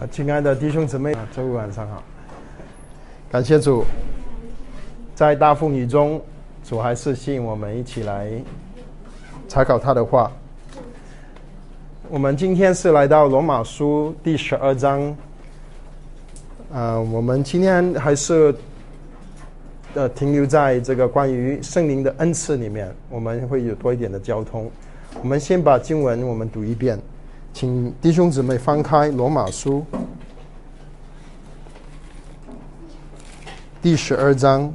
啊，亲爱的弟兄姊妹，周五晚上好。感谢主，在大风雨中，主还是吸引我们一起来查考他的话。我们今天是来到罗马书第十二章。啊，我们今天还是呃停留在这个关于圣灵的恩赐里面，我们会有多一点的交通。我们先把经文我们读一遍。请弟兄姊妹翻开《罗马书》第十二章。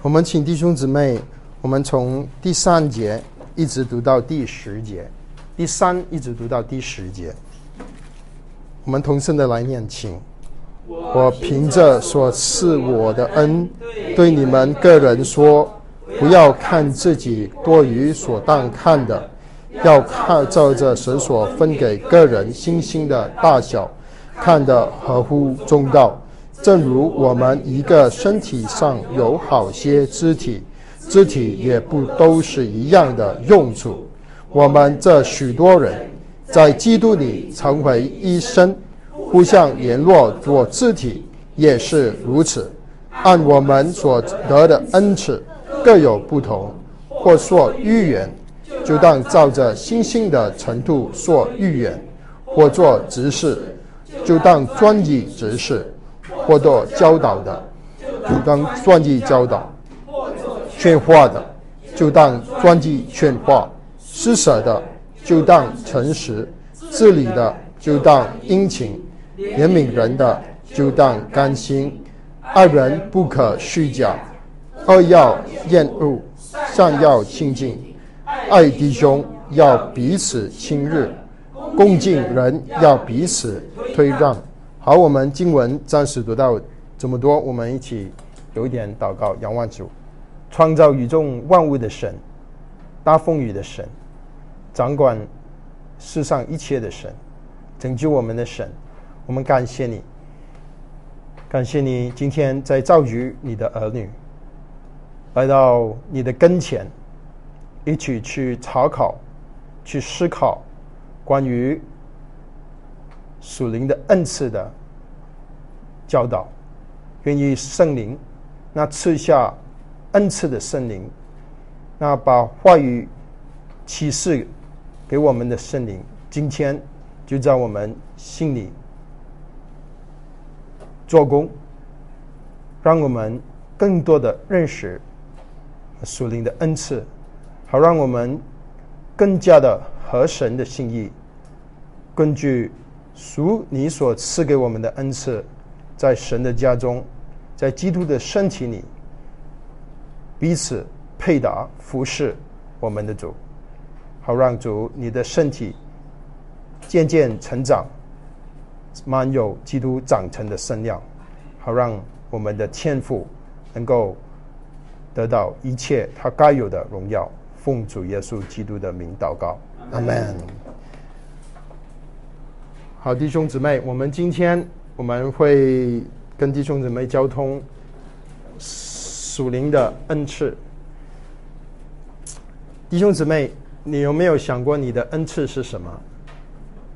我们请弟兄姊妹，我们从第三节一直读到第十节，第三一直读到第十节。我们同声的来念，请。我凭着所赐我的恩，对你们个人说，不要看自己多于所当看的。要看照着神所分给个人星星的大小，看得合乎中道。正如我们一个身体上有好些肢体，肢体也不都是一样的用处。我们这许多人，在基督里成为一身，互相联络做肢体，也是如此。按我们所得的恩赐，各有不同，或说预言。就当照着星星的程度做预言，或做执事；就当专一执事，或做教导的；就当专一教导；劝化的，就当专一劝化；施舍的，就当诚实；治理的，就当殷勤；怜悯人的，就当甘心；爱人不可虚假，恶要厌恶，善要亲近。爱弟兄要彼此亲热，共敬人要彼此推让。好，我们经文暂时读到这么多，我们一起有一点祷告，仰望主，创造宇宙万物的神，大风雨的神，掌管世上一切的神，拯救我们的神，我们感谢你，感谢你今天在造局你的儿女来到你的跟前。一起去查考、去思考关于属灵的恩赐的教导，愿意圣灵那赐下恩赐的圣灵，那把话语启示给我们的圣灵，今天就在我们心里做工，让我们更多的认识属灵的恩赐。好，让我们更加的合神的心意，根据属你所赐给我们的恩赐，在神的家中，在基督的身体里，彼此配搭服侍我们的主。好，让主你的身体渐渐成长，满有基督长成的身量。好，让我们的天赋能够得到一切他该有的荣耀。奉主耶稣基督的名祷告，阿门。好，弟兄姊妹，我们今天我们会跟弟兄姊妹交通属灵的恩赐。弟兄姊妹，你有没有想过你的恩赐是什么？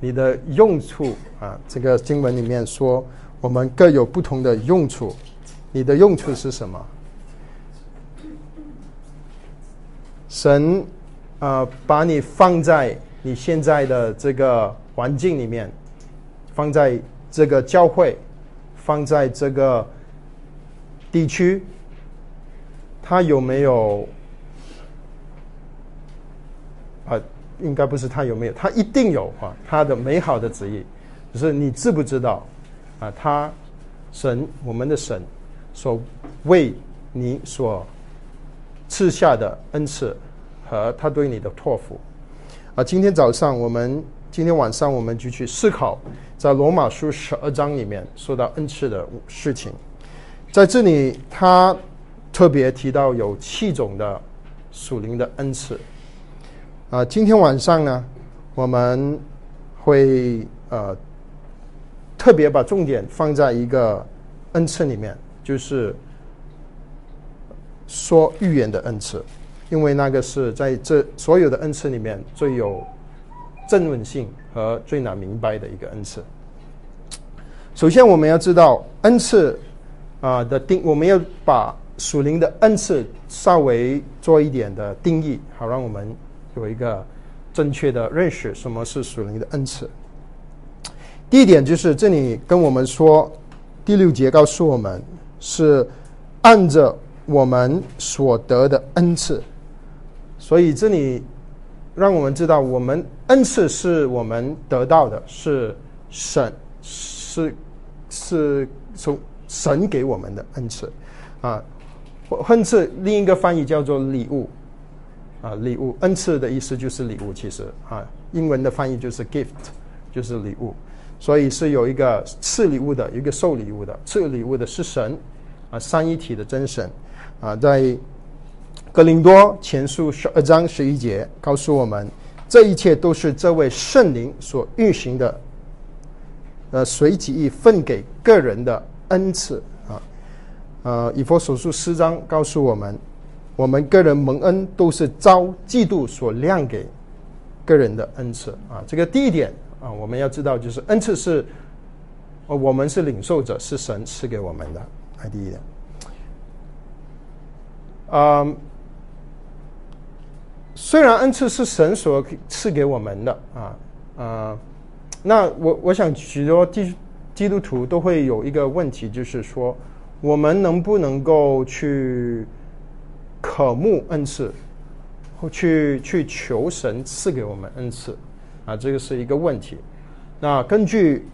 你的用处啊？这个经文里面说，我们各有不同的用处。你的用处是什么？神，呃，把你放在你现在的这个环境里面，放在这个教会，放在这个地区，他有没有？啊，应该不是他有没有，他一定有啊，他的美好的旨意，只是你知不知道？啊，他神，我们的神，所为你所。赐下的恩赐和他对你的托付啊！今天早上我们，今天晚上我们就去思考，在罗马书十二章里面说到恩赐的事情。在这里，他特别提到有七种的属灵的恩赐啊。今天晚上呢，我们会呃特别把重点放在一个恩赐里面，就是。说预言的恩赐，因为那个是在这所有的恩赐里面最有正论性和最难明白的一个恩赐。首先我们要知道恩赐啊的定，我们要把属灵的恩赐稍微做一点的定义，好让我们有一个正确的认识，什么是属灵的恩赐。第一点就是这里跟我们说，第六节告诉我们是按着我们所得的恩赐，所以这里让我们知道，我们恩赐是我们得到的，是神是是从神给我们的恩赐啊，恩赐另一个翻译叫做礼物啊，礼物恩赐的意思就是礼物，其实啊，英文的翻译就是 gift，就是礼物。所以是有一个赐礼物的，一个受礼物的。赐礼物的是神，啊，三一体的真神，啊，在格林多前书十二章十一节告诉我们，这一切都是这位圣灵所运行的，呃，随即意分给个人的恩赐，啊，呃，以佛所述四章告诉我们，我们个人蒙恩都是遭嫉妒所亮给个人的恩赐，啊，这个第一点。啊，我们要知道，就是恩赐是，呃，我们是领受者，是神赐给我们的。来，第一点，嗯，虽然恩赐是神所赐给我们的，啊，啊，那我我想许多基基督徒都会有一个问题，就是说，我们能不能够去渴慕恩赐，或去去求神赐给我们恩赐？啊，这个是一个问题。那根据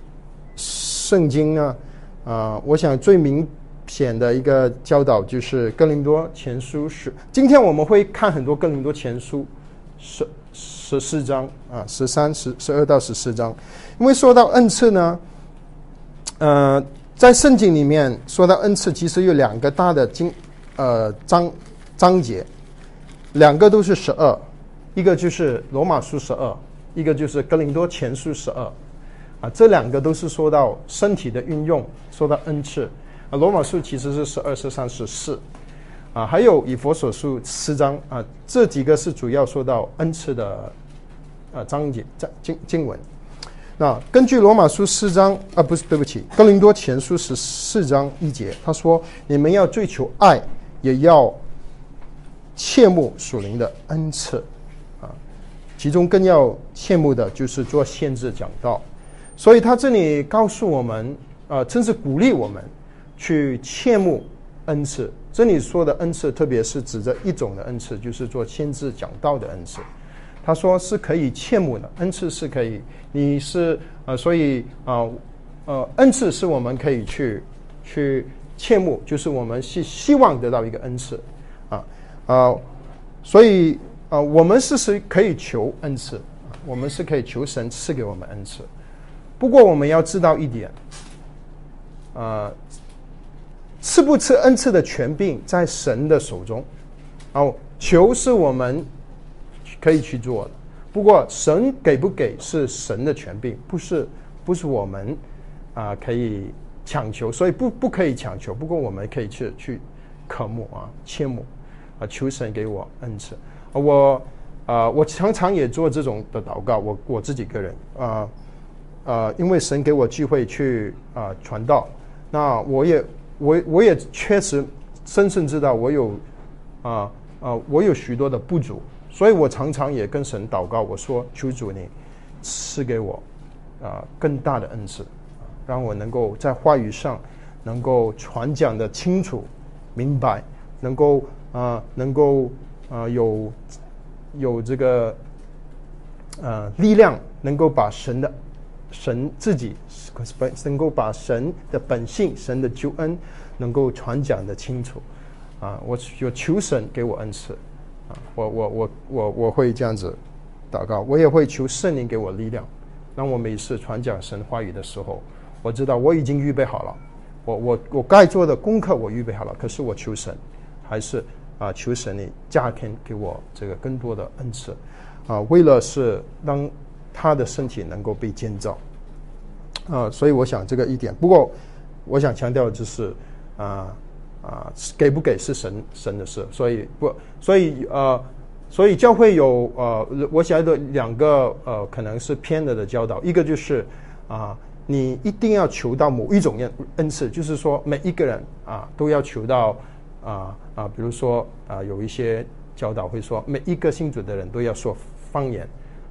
圣经呢，啊，我想最明显的一个教导就是《哥林多前书》是。今天我们会看很多《哥林多前书》十十四章啊，十三、十十二到十四章。因为说到恩赐呢，呃，在圣经里面说到恩赐，其实有两个大的经呃章章节，两个都是十二，一个就是罗马书十二。一个就是《格林多前书》十二，啊，这两个都是说到身体的运用，说到恩赐，《罗马书》其实是十二、十三、十四，啊，还有《以佛所书》四章，啊，这几个是主要说到恩赐的，啊，章节、章经经文。那根据《罗马书》四章，啊，不是，对不起，《哥林多前书》十四章一节，他说：“你们要追求爱，也要切慕属灵的恩赐。”啊其中更要羡慕的就是做限制讲道，所以他这里告诉我们，啊，真是鼓励我们去切慕恩赐。这里说的恩赐，特别是指着一种的恩赐，就是做亲自讲道的恩赐。他说是可以切慕的恩赐是可以，你是啊，所以啊，呃，恩赐是我们可以去去切慕，就是我们是希望得到一个恩赐，啊啊，所以。啊，我们是是可以求恩赐，我们是可以求神赐给我们恩赐。不过我们要知道一点，啊，赐不赐恩赐的权柄在神的手中。哦，求是我们可以去做的，不过神给不给是神的权柄，不是不是我们啊可以强求，所以不不可以强求。不过我们可以去去渴慕啊，切慕啊，求神给我恩赐。我啊，我常常也做这种的祷告。我我自己个人啊啊，因为神给我机会去啊传道，那我也我我也确实深深知道我有啊啊，我有许多的不足，所以我常常也跟神祷告，我说求主你赐给我啊更大的恩赐，让我能够在话语上能够传讲的清楚明白，能够啊能够。啊，有有这个呃力量，能够把神的神自己本能够把神的本性、神的救恩能够传讲的清楚啊！我有求神给我恩赐啊！我我我我我会这样子祷告，我也会求圣灵给我力量，让我每次传讲神话语的时候，我知道我已经预备好了，我我我该做的功课我预备好了，可是我求神还是。啊，求神你加添给我这个更多的恩赐，啊，为了是让他的身体能够被建造，啊，所以我想这个一点。不过，我想强调的就是，啊啊，给不给是神神的事，所以不，所以呃，所以教会有呃，我想的两个呃，可能是偏了的教导，一个就是啊你一定要求到某一种恩恩赐，就是说每一个人啊都要求到啊啊，比如说啊有一些教导会说每一个信主的人都要说方言，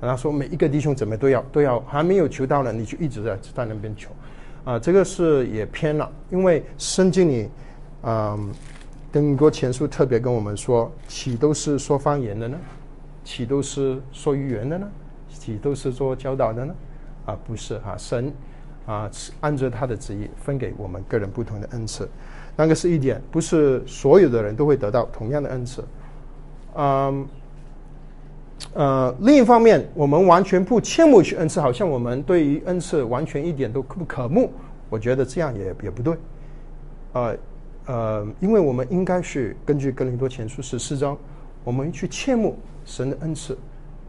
他说每一个弟兄姊妹都要都要还没有求到呢，你就一直在在那边求，啊这个是也偏了，因为圣经里嗯，更多前书特别跟我们说，岂都是说方言的呢？岂都是说语言的呢？岂都是做教导的呢？啊不是哈，神。啊是，按照他的旨意分给我们个人不同的恩赐，那个是一点，不是所有的人都会得到同样的恩赐。嗯，呃，另一方面，我们完全不羡慕去恩赐，好像我们对于恩赐完全一点都不可慕。我觉得这样也也不对。呃呃，因为我们应该是根据哥林多前书十四章，我们去羡慕神的恩赐，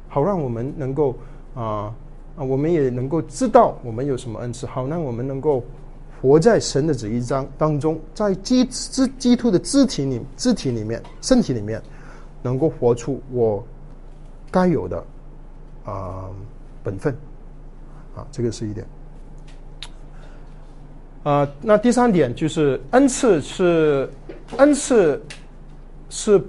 好让我们能够啊。啊，我们也能够知道我们有什么恩赐，好，让我们能够活在神的旨意章当中，在基肢基督的肢体里肢体里面身体里面，能够活出我该有的啊本分啊，这个是一点。啊，那第三点就是恩赐是恩赐是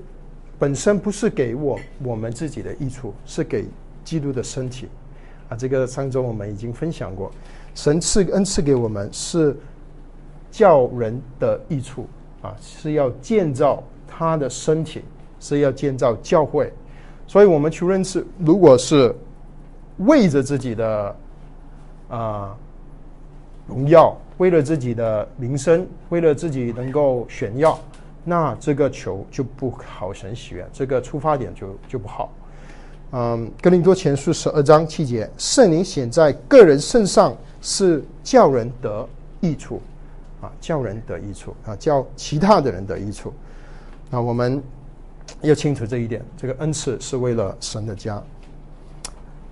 本身不是给我我们自己的益处，是给基督的身体。啊，这个上周我们已经分享过，神赐恩赐给我们是教人的益处啊，是要建造他的身体，是要建造教会，所以我们求认识，如果是为着自己的啊荣耀，为了自己的名声，为了自己能够炫耀，那这个球就不好神喜悦，这个出发点就就不好。嗯，格林多前书十二章七节，圣灵显在个人身上是叫人得益处，啊，叫人得益处啊，叫其他的人得益处。那我们要清楚这一点，这个恩赐是为了神的家。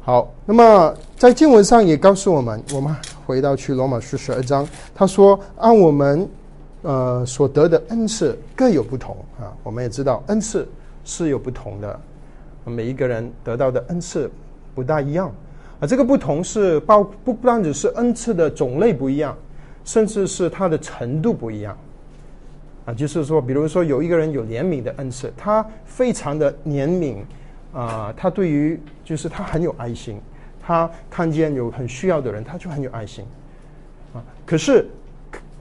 好，那么在经文上也告诉我们，我们回到去罗马书十二章，他说按我们呃所得的恩赐各有不同啊，我们也知道恩赐是有不同的。每一个人得到的恩赐不大一样，啊，这个不同是包不不单只是恩赐的种类不一样，甚至是它的程度不一样，啊，就是说，比如说有一个人有怜悯的恩赐，他非常的怜悯，啊，他对于就是他很有爱心，他看见有很需要的人，他就很有爱心，啊，可是。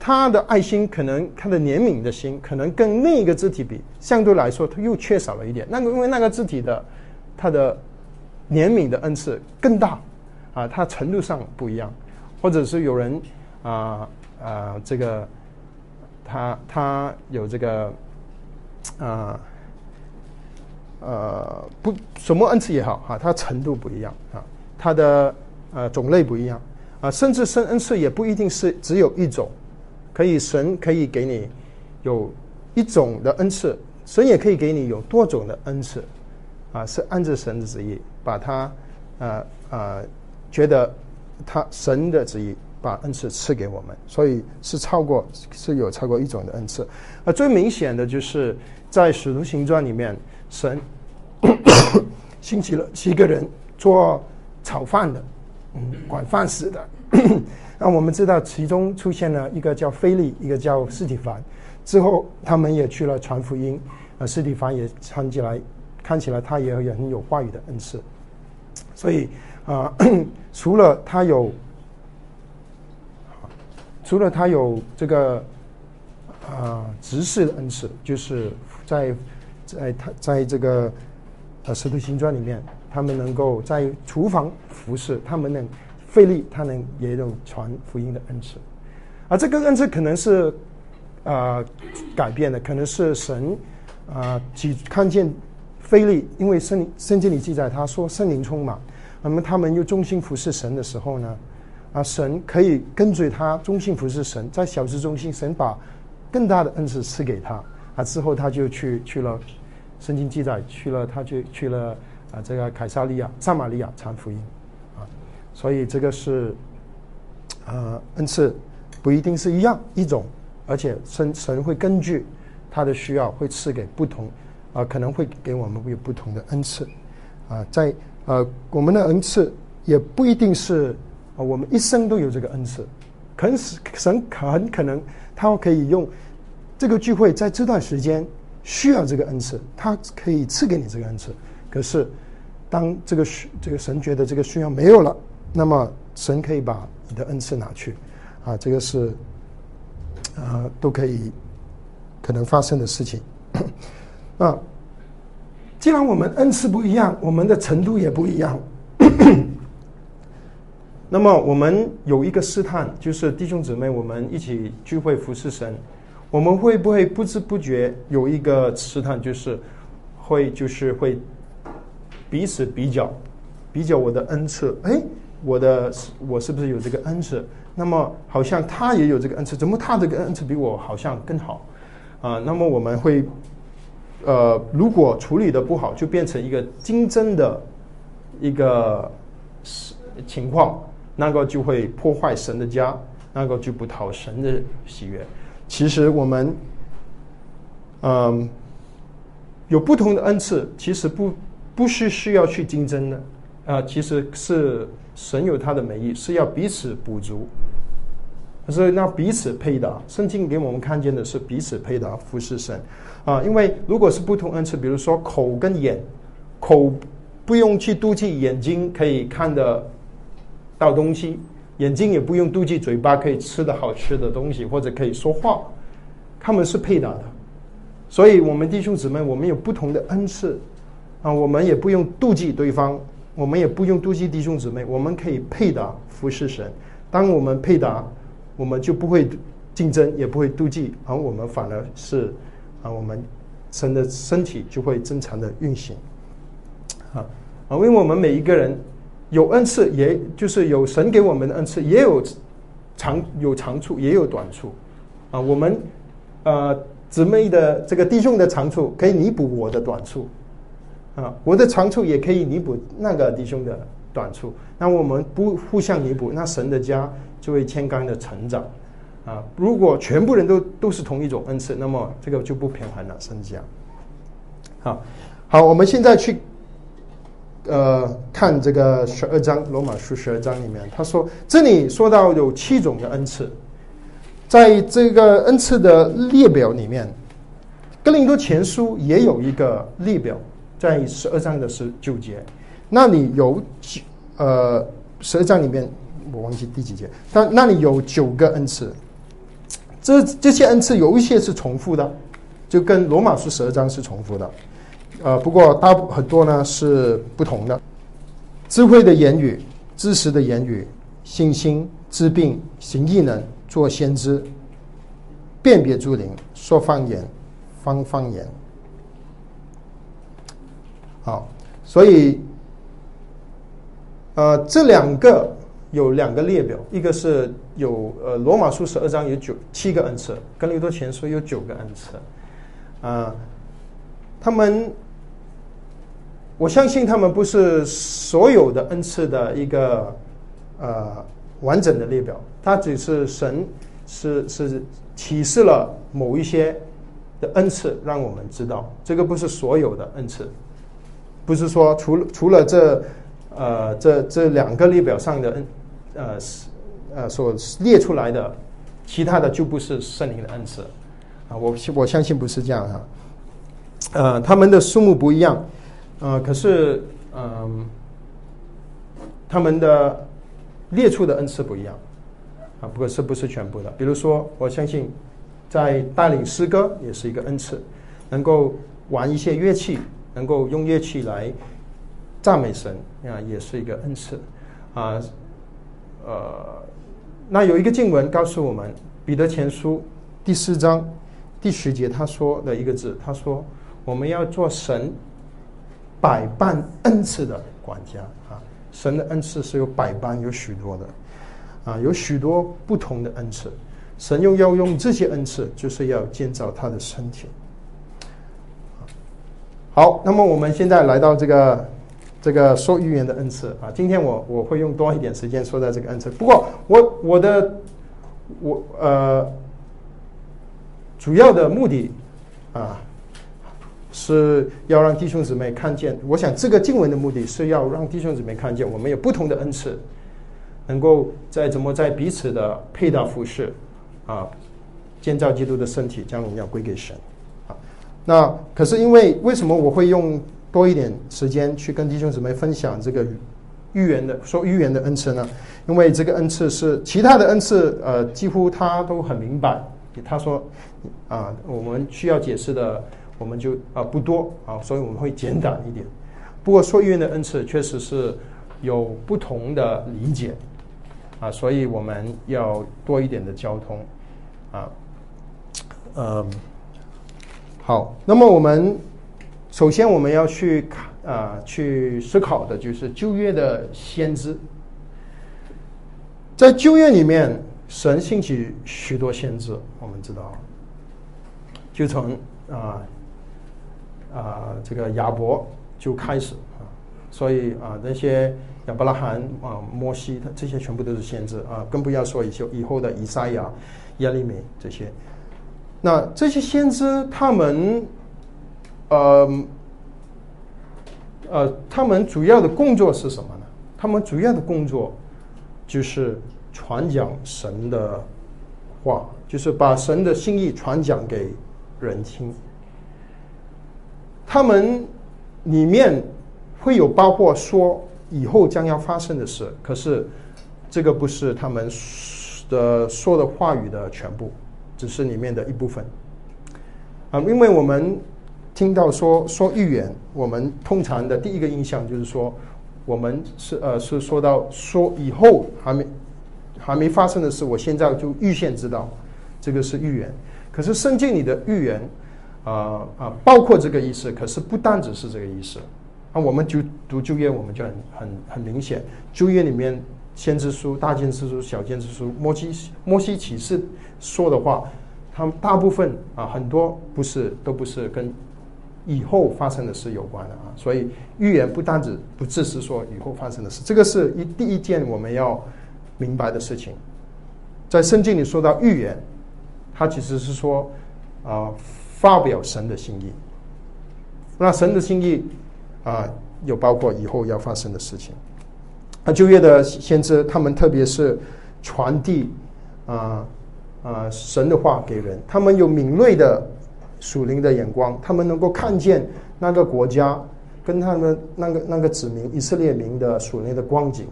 他的爱心可能，他的怜悯的心可能跟另一个肢体比，相对来说他又缺少了一点。那个因为那个肢体的，他的怜悯的恩赐更大，啊，他程度上不一样，或者是有人啊啊这个，他他有这个啊呃不什么恩赐也好哈，他程度不一样啊，他的呃种类不一样啊，甚至生恩赐也不一定是只有一种。可以，神可以给你有一种的恩赐，神也可以给你有多种的恩赐，啊，是按照神的旨意把他，呃呃，觉得他神的旨意把恩赐赐给我们，所以是超过是有超过一种的恩赐。啊，最明显的就是在使徒行传里面，神兴起了七个人做炒饭的，嗯，管饭食的。那我们知道，其中出现了一个叫菲利，一个叫斯蒂凡，之后他们也去了传福音。呃，斯蒂凡也看起来，看起来他也也很有话语的恩赐。所以啊，除了他有，除了他有这个啊执事的恩赐，就是在在他在这个呃使徒行传里面，他们能够在厨房服侍，他们能。费力，他能也有传福音的恩赐，而这个恩赐可能是啊改变的，可能是神啊只看见费力，因为圣圣经里记载他说圣灵充满，那么他们又忠心服侍神的时候呢，啊神可以跟随他忠心服侍神，在小事中心，神把更大的恩赐赐给他，啊之后他就去去了，圣经记载去了，他就去了啊这个凯撒利亚、撒玛利亚传福音啊。所以这个是，呃，恩赐不一定是一样一种，而且神神会根据他的需要会赐给不同，啊，可能会给我们有不同的恩赐，啊，在呃我们的恩赐也不一定是啊，我们一生都有这个恩赐，可能神很可能他可以用这个聚会在这段时间需要这个恩赐，他可以赐给你这个恩赐。可是当这个需这个神觉得这个需要没有了，那么神可以把你的恩赐拿去，啊，这个是啊都可以可能发生的事情。啊，既然我们恩赐不一样，我们的程度也不一样。那么我们有一个试探，就是弟兄姊妹，我们一起聚会服侍神，我们会不会不知不觉有一个试探，就是会就是会彼此比较，比较我的恩赐，哎，我的我是不是有这个恩赐？那么好像他也有这个恩赐，怎么他这个恩赐比我好像更好？啊，那么我们会，呃，如果处理的不好，就变成一个竞争的一个情况。那个就会破坏神的家，那个就不讨神的喜悦。其实我们，嗯，有不同的恩赐，其实不不是需要去竞争的，啊，其实是神有他的美意，是要彼此补足，所以那彼此配搭。圣经给我们看见的是彼此配搭，服侍神啊。因为如果是不同恩赐，比如说口跟眼，口不用去妒忌，眼睛可以看的。到东西，眼睛也不用妒忌，嘴巴可以吃的好吃的东西，或者可以说话，他们是配搭的。所以，我们弟兄姊妹，我们有不同的恩赐啊，我们也不用妒忌对方，我们也不用妒忌弟兄姊妹，我们可以配搭服侍神。当我们配搭，我们就不会竞争，也不会妒忌，而我们反而是啊，我们神的身体就会正常的运行啊啊，因为我们每一个人。有恩赐，也就是有神给我们的恩赐，也有长有长处，也有短处，啊，我们呃姊妹的这个弟兄的长处可以弥补我的短处，啊，我的长处也可以弥补那个弟兄的短处，那我们不互相弥补，那神的家就会天干的成长，啊，如果全部人都都是同一种恩赐，那么这个就不平衡了，神家。好，好，我们现在去。呃，看这个十二章罗马书十二章里面，他说这里说到有七种的恩赐，在这个恩赐的列表里面，哥林多前书也有一个列表，在十二章的十九节，那里有九呃十二章里面我忘记第几节，但那里有九个恩赐，这这些恩赐有一些是重复的，就跟罗马书十二章是重复的。呃，不过大很多呢是不同的，智慧的言语、知识的言语、信心、治病、行异能、做先知、辨别诸灵、说方言、方方言。好，所以，呃，这两个有两个列表，一个是有呃罗马书十二章有九七个恩赐，跟利多前书有九个恩赐，啊，他们。我相信他们不是所有的恩赐的一个呃完整的列表，它只是神是是启示了某一些的恩赐，让我们知道。这个不是所有的恩赐，不是说除了除了这呃这这两个列表上的恩呃呃所列出来的，其他的就不是圣灵的恩赐。啊，我我相信不是这样哈，呃，他们的数目不一样。呃，可是，嗯，他们的列出的恩赐不一样，啊，不过是不是全部的？比如说，我相信，在带领诗歌也是一个恩赐，能够玩一些乐器，能够用乐器来赞美神啊，也是一个恩赐，啊，呃，那有一个经文告诉我们，《彼得前书》第四章第十节他说的一个字，他说：“我们要做神。”百般恩赐的管家啊，神的恩赐是有百般，有许多的啊，有许多不同的恩赐。神又要用这些恩赐，就是要建造他的身体。好，那么我们现在来到这个这个说预言的恩赐啊，今天我我会用多一点时间说在这个恩赐。不过我我的我呃主要的目的啊。是要让弟兄姊妹看见，我想这个经文的目的是要让弟兄姊妹看见，我们有不同的恩赐，能够在怎么在彼此的配搭服饰啊，建造基督的身体，将荣耀归给神。啊，那可是因为为什么我会用多一点时间去跟弟兄姊妹分享这个预言的说预言的恩赐呢？因为这个恩赐是其他的恩赐，呃，几乎他都很明白。他说啊，我们需要解释的，我们就啊不多啊，所以我们会简短一点。不过说预言的恩赐确实是有不同的理解啊，所以我们要多一点的交通啊。嗯，好，那么我们首先我们要去看啊，去思考的就是旧约的先知。在旧约里面，神兴起许多先知，我们知道，就从啊啊这个亚伯就开始啊，所以啊那些亚伯拉罕啊摩西，他这些全部都是先知啊，更不要说以后以后的以赛亚、耶利米这些。那这些先知他们，呃呃，他们主要的工作是什么呢？他们主要的工作。就是传讲神的话，就是把神的心意传讲给人听。他们里面会有包括说以后将要发生的事，可是这个不是他们的说的话语的全部，只是里面的一部分。啊，因为我们听到说说预言，我们通常的第一个印象就是说。我们是呃是说到说以后还没还没发生的事，我现在就预先知道，这个是预言。可是圣经里的预言，啊啊，包括这个意思。可是不单只是这个意思。那我们就读旧约，我们就很很很明显，旧约里面先知书、大先知书、小先知书、摩西摩西启示说的话，他们大部分啊很多不是都不是跟。以后发生的事有关的啊，所以预言不单只不只是说以后发生的事，这个是一第一件我们要明白的事情。在圣经里说到预言，它其实是说啊发表神的心意。那神的心意啊，有包括以后要发生的事情。那旧约的先知，他们特别是传递啊啊神的话给人，他们有敏锐的。属灵的眼光，他们能够看见那个国家跟他们那个那个子民以色列民的属灵的光景，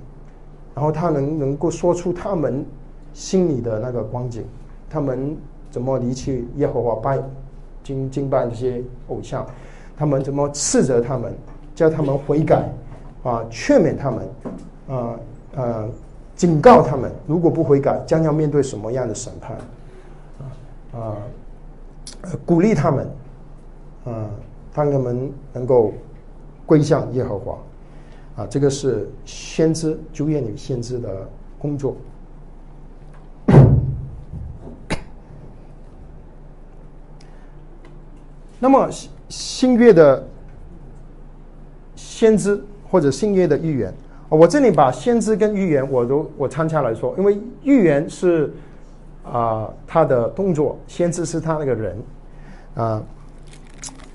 然后他能能够说出他们心里的那个光景，他们怎么离弃耶和华拜敬敬拜这些偶像，他们怎么斥责他们，叫他们悔改啊，劝勉他们啊啊，警告他们，如果不悔改，将要面对什么样的审判啊啊。鼓励他们，啊，让他们能够归向耶和华，啊，这个是先知主耶女先知的工作。那么新约的先知或者新约的预言，我这里把先知跟预言我都我参加来说，因为预言是。啊，他的动作，先知是他那个人，啊，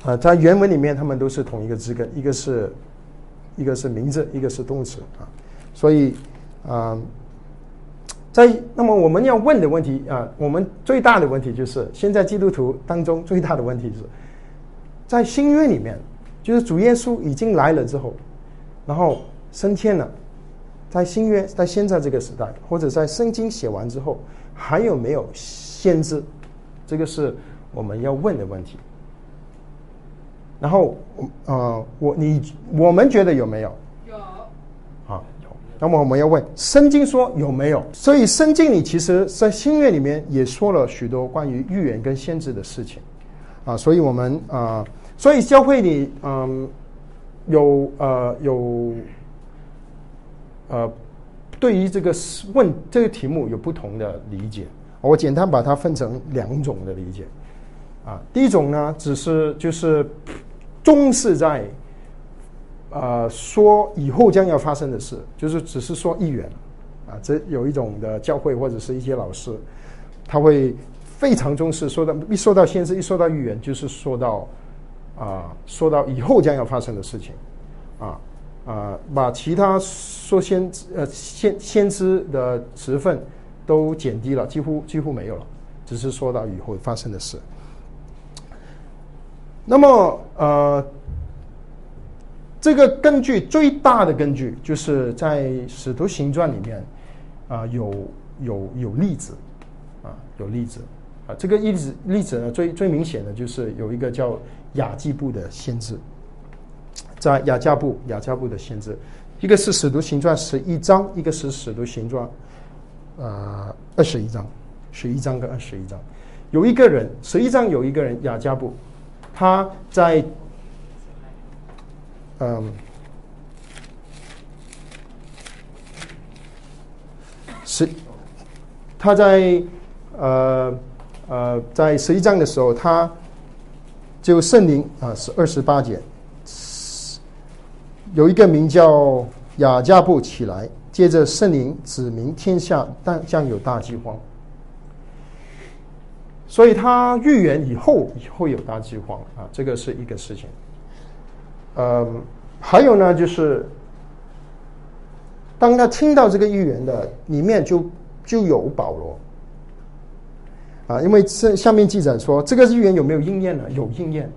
啊，在原文里面，他们都是同一个字根，一个是，一个是名字，一个是动词啊，所以啊，在那么我们要问的问题啊，我们最大的问题就是，现在基督徒当中最大的问题是，在新约里面，就是主耶稣已经来了之后，然后升天了，在新约，在现在这个时代，或者在圣经写完之后。还有没有先知？这个是我们要问的问题。然后，呃，我你我们觉得有没有？有。啊，有。那么我们要问，圣经说有没有？所以圣经里其实，在新约里面也说了许多关于预言跟先知的事情。啊，所以我们啊，所以教会里，嗯，有呃有，呃。对于这个问这个题目有不同的理解，我简单把它分成两种的理解，啊，第一种呢，只是就是重视在，呃，说以后将要发生的事，就是只是说预言，啊，这有一种的教会或者是一些老师，他会非常重视，说到一说到先知，一说到预言，就是说到啊，说到以后将要发生的事情，啊。啊，把其他说先知呃先先知的职分都减低了，几乎几乎没有了，只是说到以后发生的事。那么呃，这个根据最大的根据就是在《使徒行传》里面啊有有有例子啊有例子啊这个例子例子呢最最明显的就是有一个叫雅基布的先知。在雅加布，雅加布的先知，一个是使徒行传十一章，一个是使徒行传，呃，二十一章，十一章跟二十一章，有一个人，十一章有一个人雅加布，他在，嗯，十，他在呃呃在十一章的时候，他就圣灵啊是二十八节。有一个名叫雅加布起来，接着圣灵指明天下但将有大饥荒，所以他预言以后以后有大饥荒啊，这个是一个事情。呃，还有呢，就是当他听到这个预言的里面，就就有保罗啊，因为这下面记载说这个预言有没有应验呢？有应验，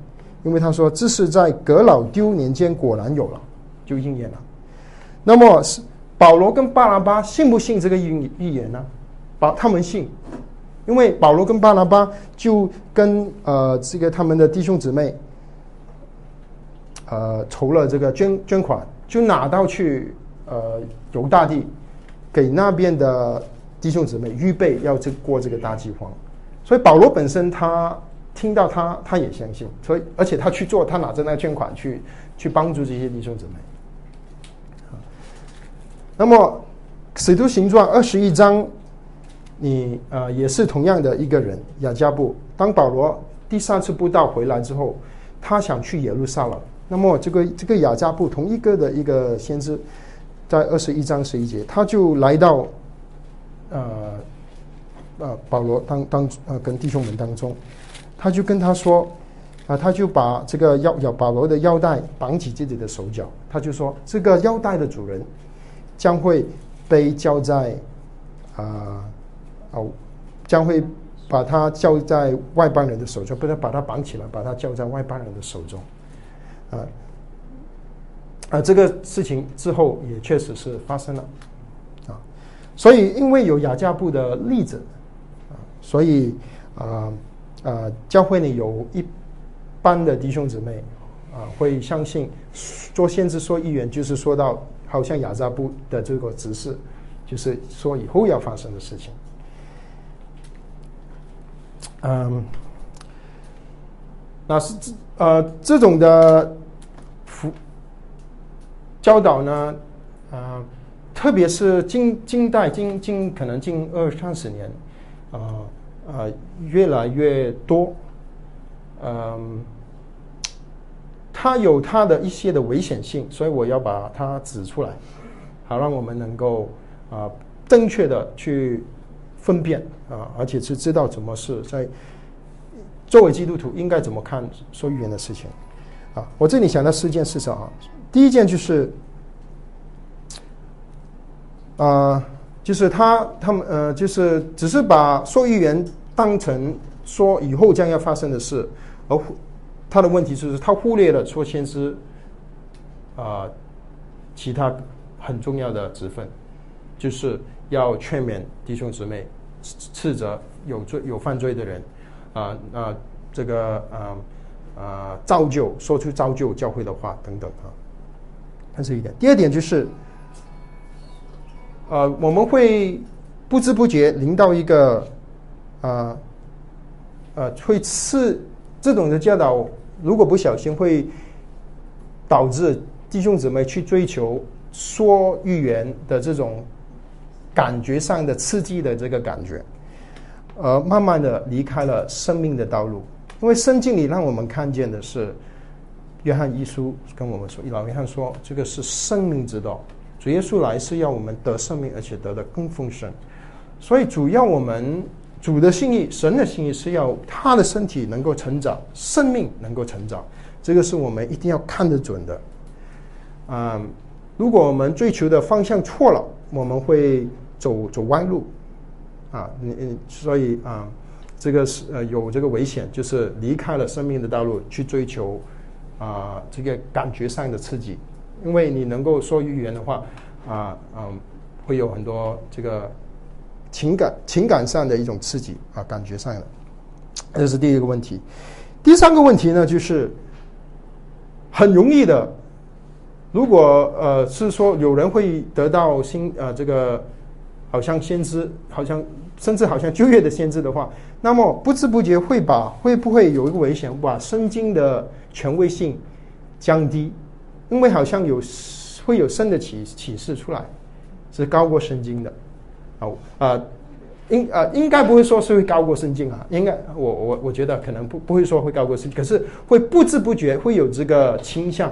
因为他说这是在格老丢年间果然有了。就应验了。那么是保罗跟巴拿巴信不信这个预预言呢？保他们信，因为保罗跟巴拿巴就跟呃这个他们的弟兄姊妹，呃筹了这个捐捐款，就拿到去呃犹大地，给那边的弟兄姊妹预备要这过这个大饥荒。所以保罗本身他听到他他也相信，所以而且他去做，他拿着那个捐款去去帮助这些弟兄姊妹。那么，《使徒行传》二十一章，你呃也是同样的一个人雅加布。当保罗第三次布道回来之后，他想去耶路撒冷。那么这个这个雅加布同一个的一个先知，在二十一章十一节，他就来到呃呃保罗当当呃跟弟兄们当中，他就跟他说啊，他就把这个腰腰保罗的腰带绑起自己的手脚，他就说这个腰带的主人。将会被交在啊哦，将会把他交在外邦人的手中，不能把他绑起来，把他交在外邦人的手中，啊啊，这个事情之后也确实是发生了啊，所以因为有雅加布的例子，所以啊啊，教会呢有一般的弟兄姊妹啊会相信做先知说预言，就是说到。好像亚扎布的这个指示，就是说以后要发生的事情。嗯，那是这呃这种的辅教导呢，啊，特别是近近代近近可能近二三十年，啊啊越来越多，嗯。它有它的一些的危险性，所以我要把它指出来，好让我们能够啊正确的去分辨啊，而且是知道怎么是在作为基督徒应该怎么看说预言的事情啊。我这里想到四件事情啊，第一件就是啊，就是他他们呃，就是只是把说预言当成说以后将要发生的事而。他的问题就是他忽略了说先知啊，其他很重要的职分，就是要劝勉弟兄姊妹，斥责有罪有犯罪的人，啊啊这个啊啊造就说出造就教会的话等等啊，这是一点。第二点就是，呃我们会不知不觉临到一个啊呃会刺这种的教导。如果不小心，会导致弟兄姊妹去追求说预言的这种感觉上的刺激的这个感觉，而慢慢的离开了生命的道路。因为圣经里让我们看见的是，约翰一书跟我们说，老约翰说，这个是生命之道。主耶稣来是要我们得生命，而且得的更丰盛。所以主要我们。主的心意，神的心意是要他的身体能够成长，生命能够成长，这个是我们一定要看得准的。嗯，如果我们追求的方向错了，我们会走走弯路，啊，嗯嗯，所以啊，这个是呃有这个危险，就是离开了生命的道路去追求啊这个感觉上的刺激，因为你能够说语言的话，啊嗯，会有很多这个情感情感上的一种刺激啊，感觉上的，这是第一个问题。第三个问题呢，就是很容易的。如果呃是说有人会得到新呃这个好像先知，好像甚至好像就业的先知的话，那么不知不觉会把会不会有一个危险，把圣经的权威性降低？因为好像有会有新的启启示出来，是高过圣经的。好啊，应啊应该不会说是会高过圣经啊，应该我我我觉得可能不不会说会高过圣经，可是会不知不觉会有这个倾向。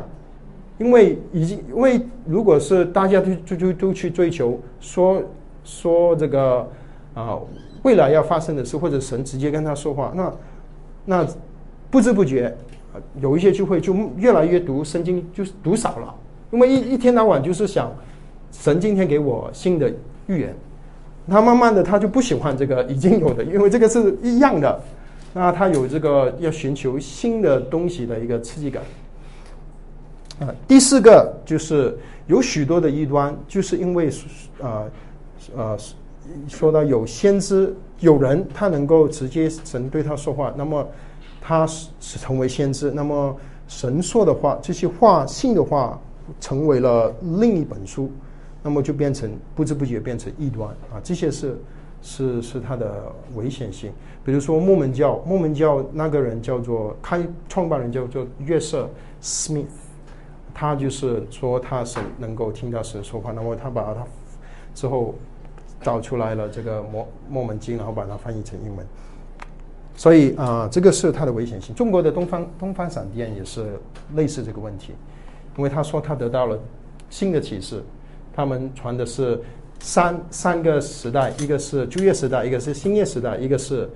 因为已经，因为如果是大家都都都都去追求说说这个啊未来要发生的事，或者神直接跟他说话，那那不知不觉有一些就会就越来越读圣经，就是读少了，因为一一天到晚就是想神今天给我新的预言，他慢慢的他就不喜欢这个已经有的，因为这个是一样的，那他有这个要寻求新的东西的一个刺激感。啊，第四个就是有许多的异端，就是因为啊呃说到有先知有人他能够直接神对他说话，那么他是成为先知，那么神说的话这些话信的话成为了另一本书，那么就变成不知不觉变成异端啊，这些是是是它的危险性。比如说木门教，木门教那个人叫做开创办人叫做约瑟 Smith。他就是说他是能够听到神说话，那么他把他之后找出来了这个《摩摩门经》，然后把它翻译成英文。所以啊，这个是它的危险性。中国的东方东方闪电也是类似这个问题，因为他说他得到了新的启示，他们传的是三三个时代，一个是旧约时代，一个是新约时代，一个是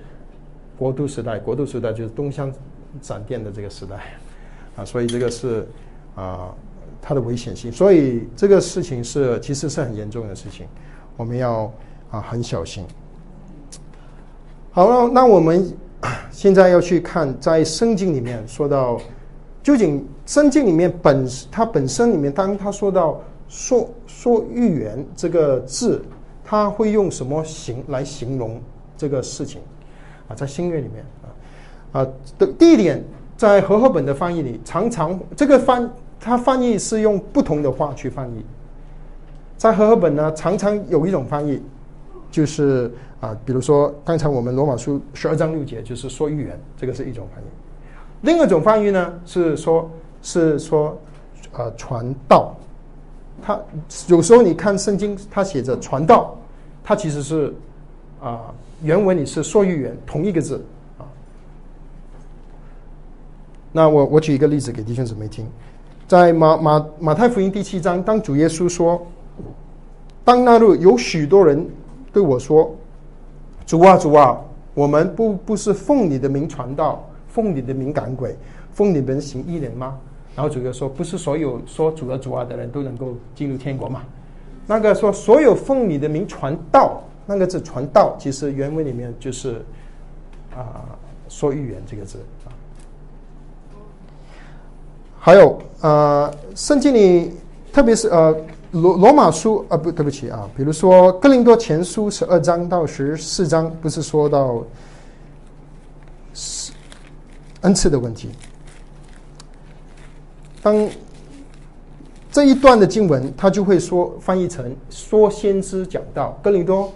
国度时代。国度时代就是东乡闪电的这个时代 啊，所以这个是。啊，它的危险性，所以这个事情是其实是很严重的事情，我们要啊很小心。好了，那我们现在要去看在圣经里面说到，究竟圣经里面本它本身里面，当他说到说说预言这个字，他会用什么形来形容这个事情啊？在新约里面啊啊的第一点。在和合本的翻译里，常常这个翻它翻译是用不同的话去翻译。在和合本呢，常常有一种翻译，就是啊，比如说刚才我们罗马书十二章六节就是说预言，这个是一种翻译。另一种翻译呢是说，是说呃传道。他有时候你看圣经，他写着传道，他其实是啊原文里是说预言同一个字啊。那我我举一个例子给弟兄姊妹听，在马马马太福音第七章，当主耶稣说，当那日有许多人对我说：“主啊，主啊，我们不不是奉你的名传道，奉你的名赶鬼，奉你们行异人吗？”然后主耶说：“不是所有说主的主啊的人都能够进入天国嘛？那个说所有奉你的名传道，那个字传道，其实原文里面就是啊说预言这个字啊。”还有呃，圣经里，特别是呃罗罗马书啊，不对不起啊，比如说哥林多前书十二章到十四章，不是说到恩赐的问题。当这一段的经文，他就会说翻译成说先知讲道，哥林多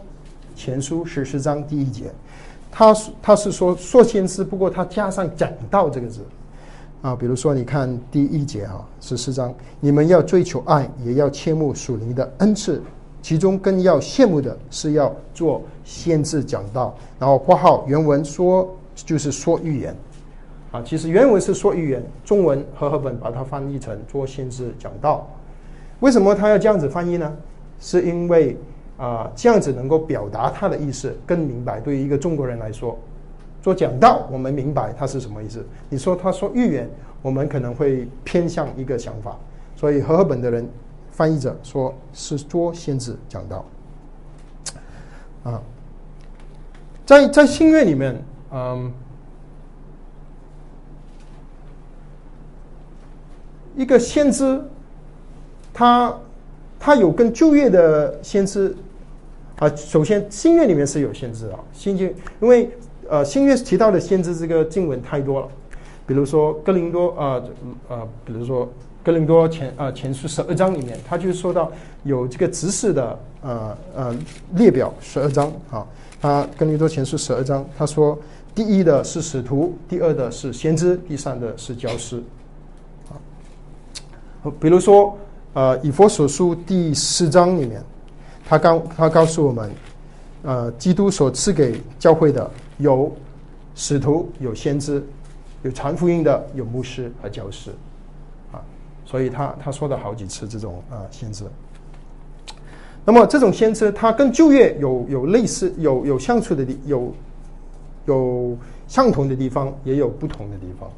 前书十四章第一节，他他是说说先知，不过他加上讲道这个字。啊，比如说，你看第一节啊，十四章，你们要追求爱，也要切慕属灵的恩赐，其中更要羡慕的是要做先知讲道。然后括号原文说就是说预言，啊，其实原文是说预言，中文和合本把它翻译成做先知讲道。为什么他要这样子翻译呢？是因为啊，这样子能够表达他的意思更明白。对于一个中国人来说。说讲道，我们明白他是什么意思。你说他说预言，我们可能会偏向一个想法。所以和合本的人翻译者说是做先知讲道。啊，在在新约里面，嗯，一个先知，他他有跟旧约的先知啊，首先新约里面是有先知啊，新约因为呃新约提到的先知这个经文太多了，比如说哥林多啊呃，比如说。哥林多前啊前书十二章里面，他就说到有这个执事的呃呃列表十二章啊，他哥林多前书十二章他说，第一的是使徒，第二的是先知，第三的是教师，比如说呃以佛所书第四章里面，他告他告诉我们，呃基督所赐给教会的有使徒，有先知，有传福音的，有牧师和教师。啊所以他他说了好几次这种啊先知，那么这种先知他跟就业有有类似有有相处的地有有相同的地方，也有不同的地方。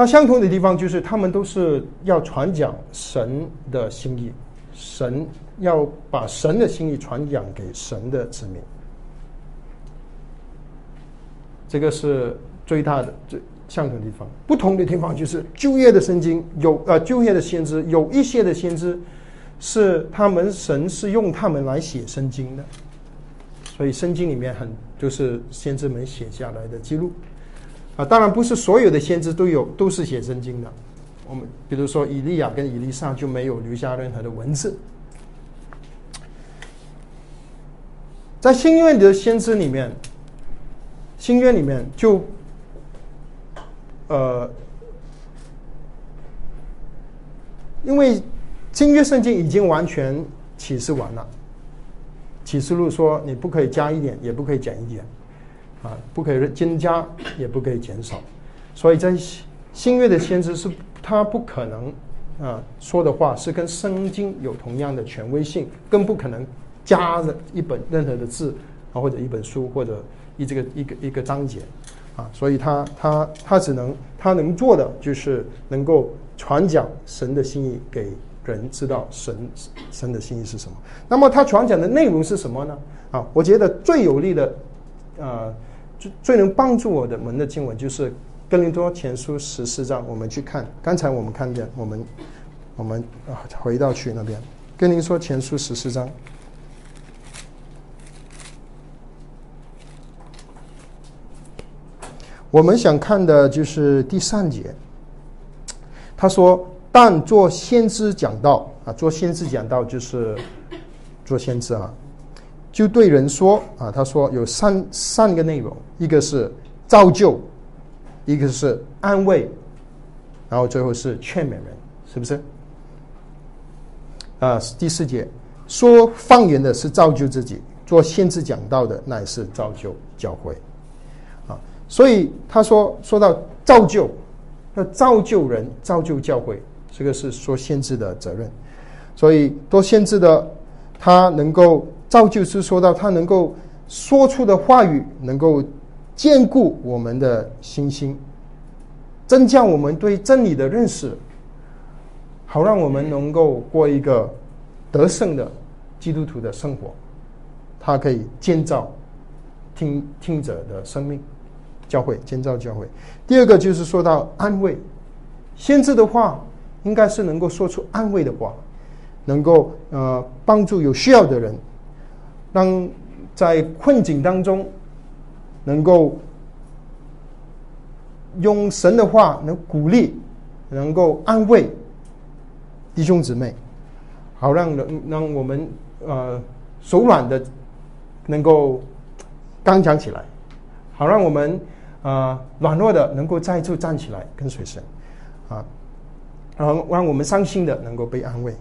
他相同的地方就是他们都是要传讲神的心意，神要把神的心意传讲给神的子民，这个是最大的最。相同的地方，不同的地方就是就业的圣经有呃就业的先知有一些的先知是他们神是用他们来写圣经的，所以圣经里面很就是先知们写下来的记录。啊，当然不是所有的先知都有都是写圣经的，我们比如说以利亚跟以利沙就没有留下任何的文字，在新约里的先知里面，新约里面就。呃，因为新约圣经已经完全启示完了，启示录说你不可以加一点，也不可以减一点，啊，不可以增加，也不可以减少，所以在新约的先知是他不可能啊说的话是跟圣经有同样的权威性，更不可能加的一本任何的字啊或者一本书或者一这个一个一个章节。啊，所以他他他只能他能做的就是能够传讲神的心意给人知道神神的心意是什么。那么他传讲的内容是什么呢？啊，我觉得最有力的，呃，最最能帮助我的门的经文就是哥林多前书十四章。我们去看，刚才我们看见，我们我们啊回到去那边，哥林多前书十四章。我们想看的就是第三节，他说：“但做先知讲道啊，做先知讲道就是做先知啊，就对人说啊，他说有三三个内容，一个是造就，一个是安慰，然后最后是劝勉人，是不是？啊，第四节说方言的是造就自己，做先知讲道的乃是造就教会。”啊所以他说说到造就，要造就人，造就教会，这个是说先知的责任。所以多先知的，他能够造就是说到他能够说出的话语，能够兼顾我们的信心，增加我们对真理的认识，好让我们能够过一个得胜的基督徒的生活。他可以建造听听者的生命。教会建造教会，第二个就是说到安慰，先知的话应该是能够说出安慰的话，能够呃帮助有需要的人，让在困境当中能够用神的话能鼓励，能够安慰弟兄姊妹，好让人让我们呃手软的能够刚强起来，好让我们。啊，软弱的能够再次站起来跟随神，啊，然后让我们伤心的能够被安慰。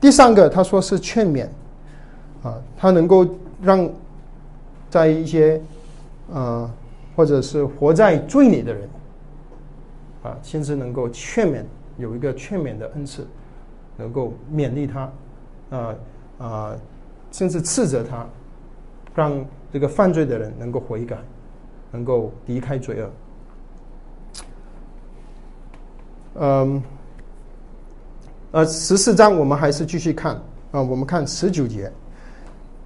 第三个，他说是劝勉，啊，他能够让在一些呃或者是活在罪里的人，啊，先是能够劝勉，有一个劝勉的恩赐，能够勉励他，啊啊，甚至斥责他，让这个犯罪的人能够悔改。能够离开罪恶。嗯，呃，十四章我们还是继续看啊，我们看十九节。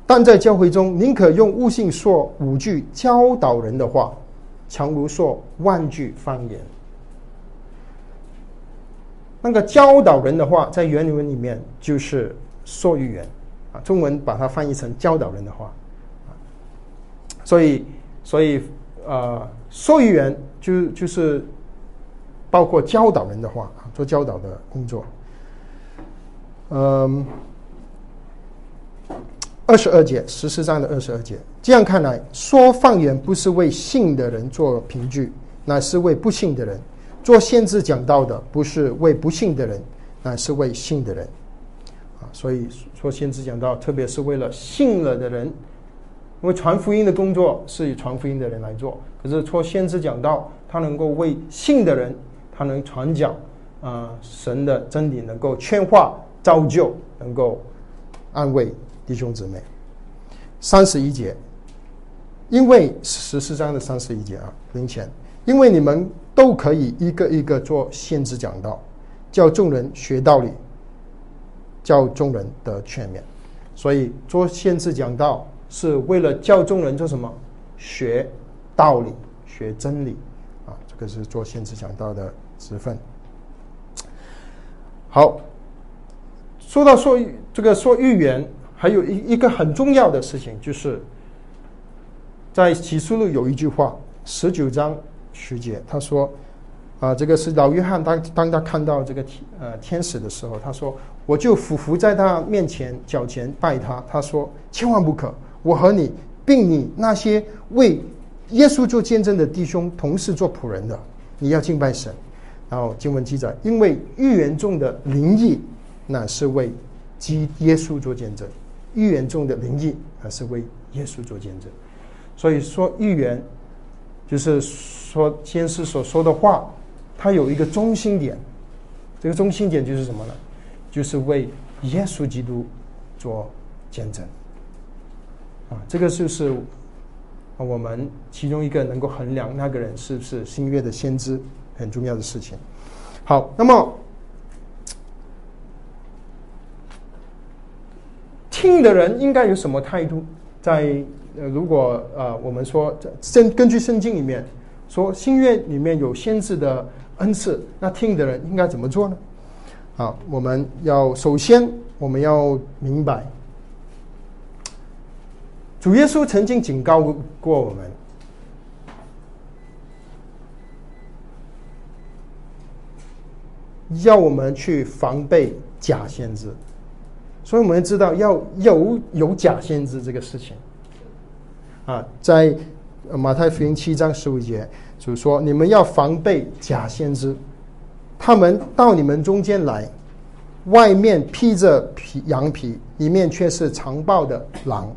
但在教会中，宁可用悟性说五句教导人的话，强如说万句方言。那个教导人的话，在原文里面就是说预言啊，中文把它翻译成教导人的话。所以，所以呃，说预言就就是包括教导人的话，做教导的工作。嗯。二十二节，十四章的二十二节。这样看来，说方言不是为信的人做凭据，乃是为不信的人做先知讲道的；不是为不信的人，乃是为信的人。啊，所以说先知讲道，特别是为了信了的人，因为传福音的工作是以传福音的人来做。可是说先知讲道，他能够为信的人，他能传讲啊神的真理，能够劝化、造就，能够安慰。弟兄姊妹，三十一节，因为十四章的三十一节啊，零钱，因为你们都可以一个一个做先知讲道，叫众人学道理，叫众人得劝勉。所以做先知讲道是为了叫众人做什么？学道理，学真理啊！这个是做先知讲道的职分。好，说到说这个说预言。还有一一个很重要的事情，就是在启示录有一句话，十九章十节，他说：“啊，这个是老约翰当当他看到这个天呃天使的时候，他说，我就俯伏在他面前脚前拜他。他说，千万不可，我和你并你那些为耶稣做见证的弟兄同时做仆人的，你要敬拜神。然后经文记载，因为预言中的灵异，乃是为基耶稣做见证。”预言中的灵异，而是为耶稣做见证。所以说，预言就是说，先师所说的话，它有一个中心点。这个中心点就是什么呢？就是为耶稣基督做见证。啊，这个就是我们其中一个能够衡量那个人是不是新约的先知很重要的事情。好，那么。听的人应该有什么态度？在呃，如果呃，我们说圣根据圣经里面说新约里面有先知的恩赐，那听的人应该怎么做呢？啊，我们要首先我们要明白，主耶稣曾经警告过我们，要我们去防备假先知。所以我们知道要有有假先知这个事情，啊，在马太福音七章十五节，就说你们要防备假先知，他们到你们中间来，外面披着皮羊皮，里面却是残暴的狼。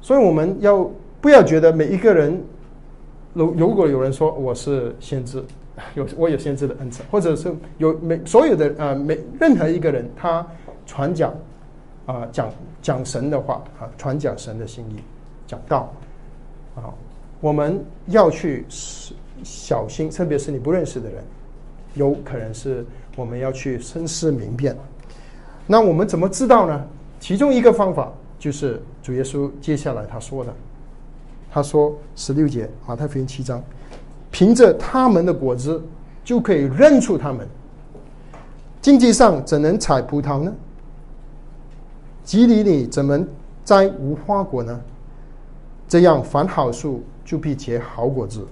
所以我们要不要觉得每一个人，如如果有人说我是先知，有我有先知的恩赐，或者是有每所有的呃每任何一个人他。传讲，啊，讲讲神的话啊，传讲神的心意，讲道，啊，我们要去小心，特别是你不认识的人，有可能是我们要去深思明辨。那我们怎么知道呢？其中一个方法就是主耶稣接下来他说的，他说十六节马太福音七章，凭着他们的果子就可以认出他们。经济上怎能采葡萄呢？吉里里怎么摘无花果呢？这样凡好树就必结好果子，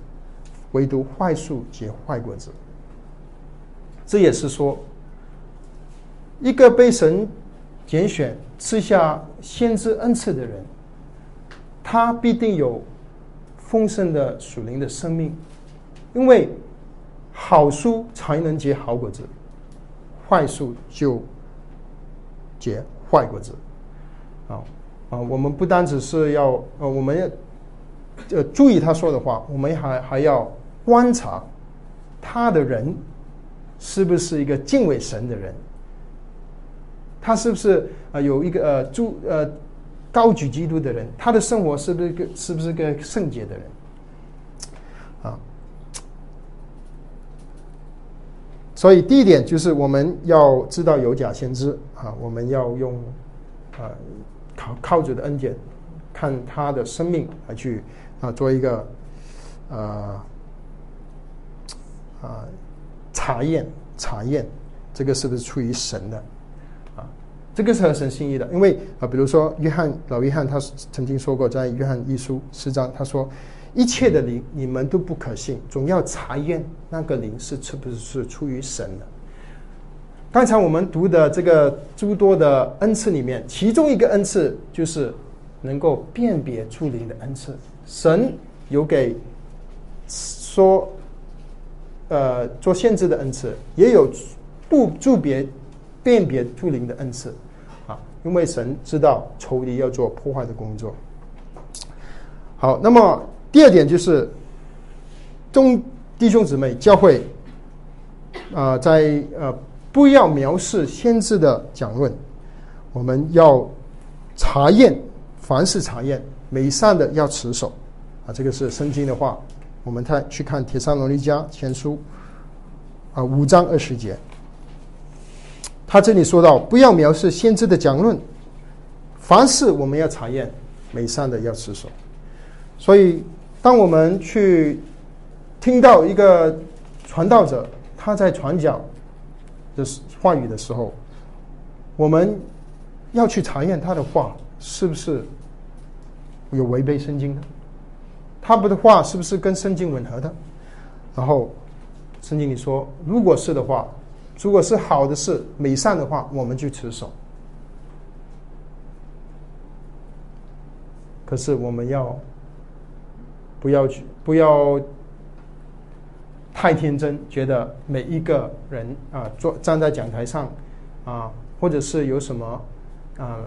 唯独坏树结坏果子。这也是说，一个被神拣选赐下先知恩赐的人，他必定有丰盛的属灵的生命，因为好树才能结好果子，坏树就结。坏果子，啊啊！我们不单只是要呃，我们要呃注意他说的话，我们还还要观察他的人是不是一个敬畏神的人，他是不是啊有一个呃主呃高举基督的人，他的生活是不是个是不是个圣洁的人，啊？所以第一点就是我们要知道有假先知啊，我们要用啊靠靠主的恩典，看他的生命来去啊做一个啊啊查验查验，这个是不是出于神的啊？这个是合神心意的，因为啊，比如说约翰老约翰他曾经说过，在约翰一书四章，他说。一切的灵，你们都不可信，总要查验那个灵是是不是出于神的。刚才我们读的这个诸多的恩赐里面，其中一个恩赐就是能够辨别出灵的恩赐。神有给说，呃，做限制的恩赐，也有不助别辨别出灵的恩赐啊，因为神知道仇敌要做破坏的工作。好，那么。第二点就是，中弟兄姊妹教会，啊，在呃不要藐视先知的讲论，我们要查验，凡是查验美善的要持守，啊，这个是圣经的话，我们看去看《铁山罗尼迦前书》，啊五章二十节，他这里说到不要藐视先知的讲论，凡是我们要查验美善的要持守，所以。当我们去听到一个传道者他在传讲的话语的时候，我们要去查验他的话是不是有违背圣经的，他不的话是不是跟圣经吻合的？然后圣经里说，如果是的话，如果是好的事、美善的话，我们就持守。可是我们要。不要去，不要太天真，觉得每一个人啊，坐站在讲台上啊，或者是有什么啊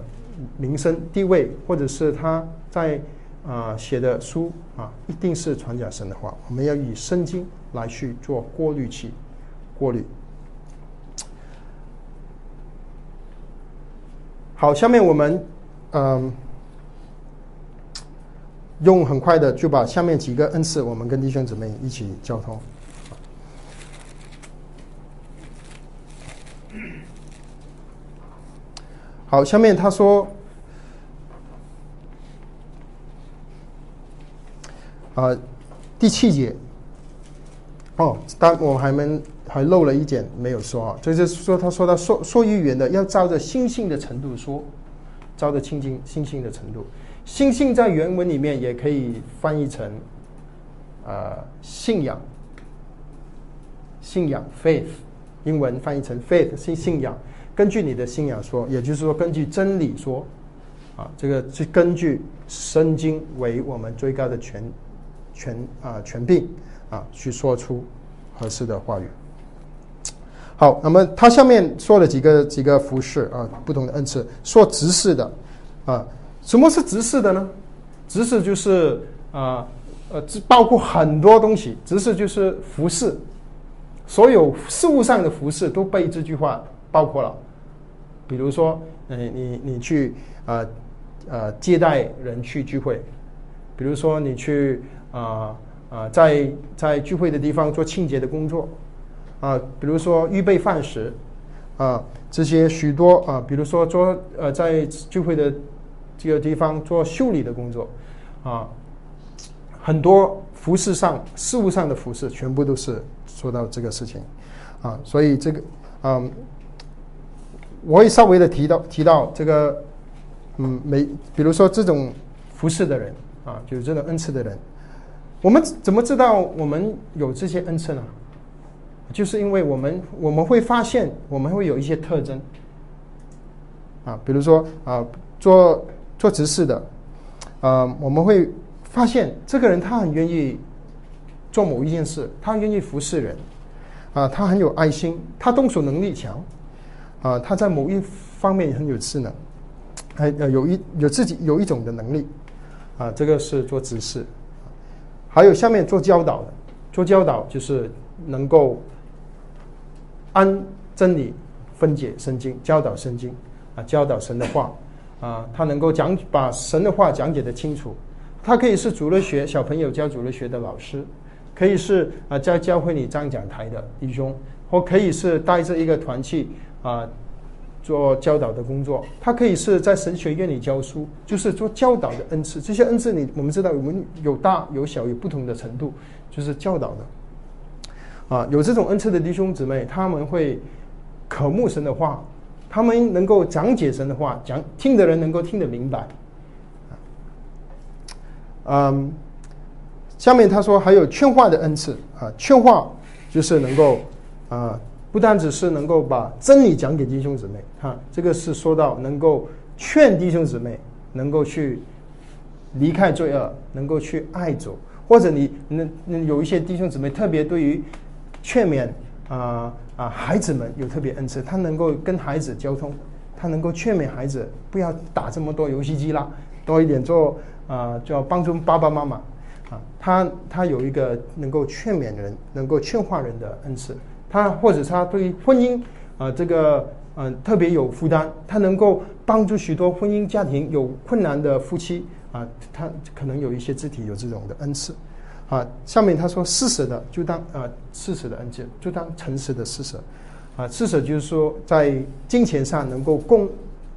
名声地位，或者是他在啊写的书啊，一定是传讲神的话。我们要以圣经来去做过滤器，过滤。好，下面我们嗯。用很快的就把下面几个恩赐，我们跟弟兄姊妹一起交通。好，下面他说，啊，第七节，哦，当我还没还漏了一点没有说啊，就是说，他说他说说预言的要照着星星的程度说，照着亲近信心的程度。信心在原文里面也可以翻译成，呃，信仰，信仰 （faith），英文翻译成 faith，信信仰。根据你的信仰说，也就是说，根据真理说，啊，这个是根据圣经为我们最高的权权啊权柄啊，去说出合适的话语。好，那么他下面说了几个几个服饰啊，不同的恩赐，说执事的啊。什么是执事的呢？执事就是啊呃，包括很多东西。执事就是服饰，所有事物上的服饰都被这句话包括了。比如说，嗯，你你去啊呃接待人去聚会，比如说你去啊啊在在聚会的地方做清洁的工作啊，比如说预备饭食啊，这些许多啊，比如说做呃在聚会的。这个地方做修理的工作，啊，很多服饰上、事物上的服饰，全部都是说到这个事情，啊，所以这个，嗯，我也稍微的提到提到这个，嗯，每比如说这种服饰的人，啊，就是这种恩赐的人，我们怎么知道我们有这些恩赐呢？就是因为我们我们会发现我们会有一些特征，啊，比如说啊，做。做执事的，呃，我们会发现这个人他很愿意做某一件事，他愿意服侍人，啊，他很有爱心，他动手能力强，啊，他在某一方面很有智能，还呃有一有自己有一种的能力，啊，这个是做执事，还有下面做教导的，做教导就是能够按真理分解圣经，教导圣经，啊，教导神的话。啊，他能够讲把神的话讲解的清楚，他可以是主日学小朋友教主日学的老师，可以是啊教教会你站讲台的弟兄，或可以是带着一个团去啊做教导的工作，他可以是在神学院里教书，就是做教导的恩赐。这些恩赐你我们知道，我们有大有小，有不同的程度，就是教导的啊。有这种恩赐的弟兄姊妹，他们会渴慕神的话，他们能够讲解神的话，讲听的人能够听得明白。嗯，下面他说还有劝化的恩赐。啊，劝化就是能够啊，不单只是能够把真理讲给弟兄姊妹。哈，这个是说到能够劝弟兄姊妹能够去离开罪恶，能够去爱主，或者你那那有一些弟兄姊妹特别对于劝勉啊啊孩子们有特别恩赐，他能够跟孩子交通，他能够劝勉孩子不要打这么多游戏机啦，多一点做。啊，就要帮助爸爸妈妈啊，他他有一个能够劝勉人、能够劝化人的恩赐，他或者他对婚姻啊这个嗯特别有负担，他能够帮助许多婚姻家庭有困难的夫妻啊，他可能有一些肢体有这种的恩赐啊。下面他说施舍的就当啊施舍的恩赐，就当诚实的施舍啊，施舍就是说在金钱上能够供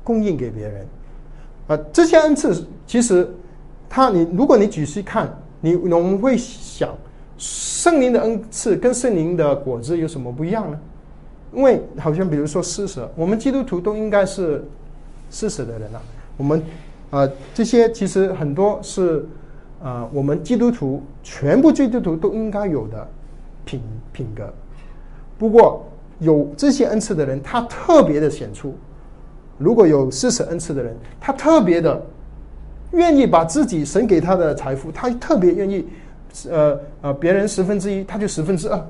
供应给别人啊，这些恩赐其实。他，你如果你仔细看，你我们会想，圣灵的恩赐跟圣灵的果子有什么不一样呢？因为好像比如说施舍，我们基督徒都应该是施舍的人啊。我们啊，这些其实很多是啊，我们基督徒全部基督徒都应该有的品品格。不过有这些恩赐的人，他特别的显出；如果有施舍恩赐的人，他特别的。愿意把自己神给他的财富，他特别愿意，呃呃，别人十分之一，他就十分之二，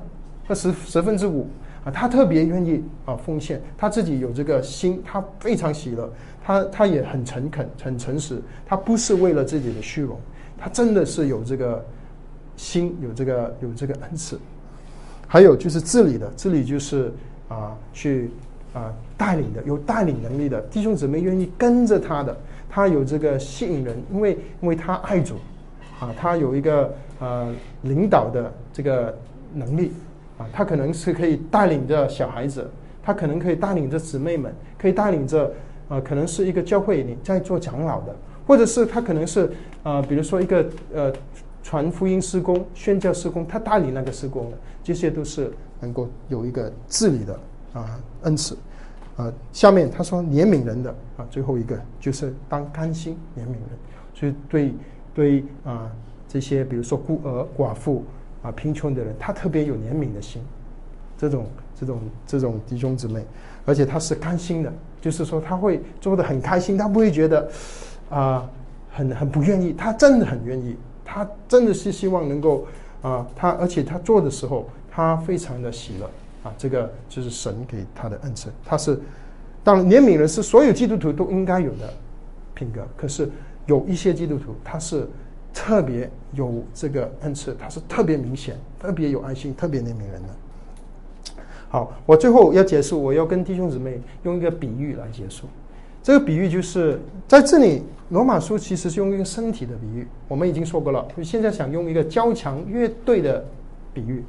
或十十分之五啊，他特别愿意啊奉献，他自己有这个心，他非常喜乐，他他也很诚恳，很诚实，他不是为了自己的虚荣，他真的是有这个心，有这个有这个恩赐。还有就是治理的，治理就是啊去啊带领的，有带领能力的弟兄姊妹愿意跟着他的。他有这个吸引人，因为因为他爱主，啊，他有一个呃领导的这个能力，啊，他可能是可以带领着小孩子，他可能可以带领着姊妹们，可以带领着呃，可能是一个教会里在做长老的，或者是他可能是呃，比如说一个呃传福音施工、宣教施工，他带领那个施工的，这些都是能够有一个治理的啊恩赐。啊，下面他说怜悯人的啊，最后一个就是当甘心怜悯人，所以对对啊这些比如说孤儿寡妇啊贫穷的人，他特别有怜悯的心，这种这种这种弟兄姊妹，而且他是甘心的，就是说他会做的很开心，他不会觉得啊很很不愿意，他真的很愿意，他真的是希望能够啊他而且他做的时候他非常的喜乐。啊，这个就是神给他的恩赐，他是，当然怜悯人是所有基督徒都应该有的品格。可是有一些基督徒他是特别有这个恩赐，他是特别明显、特别有爱心、特别怜悯人的。好，我最后要结束，我要跟弟兄姊妹用一个比喻来结束。这个比喻就是在这里，罗马书其实是用一个身体的比喻，我们已经说过了。现在想用一个交响乐队的比喻。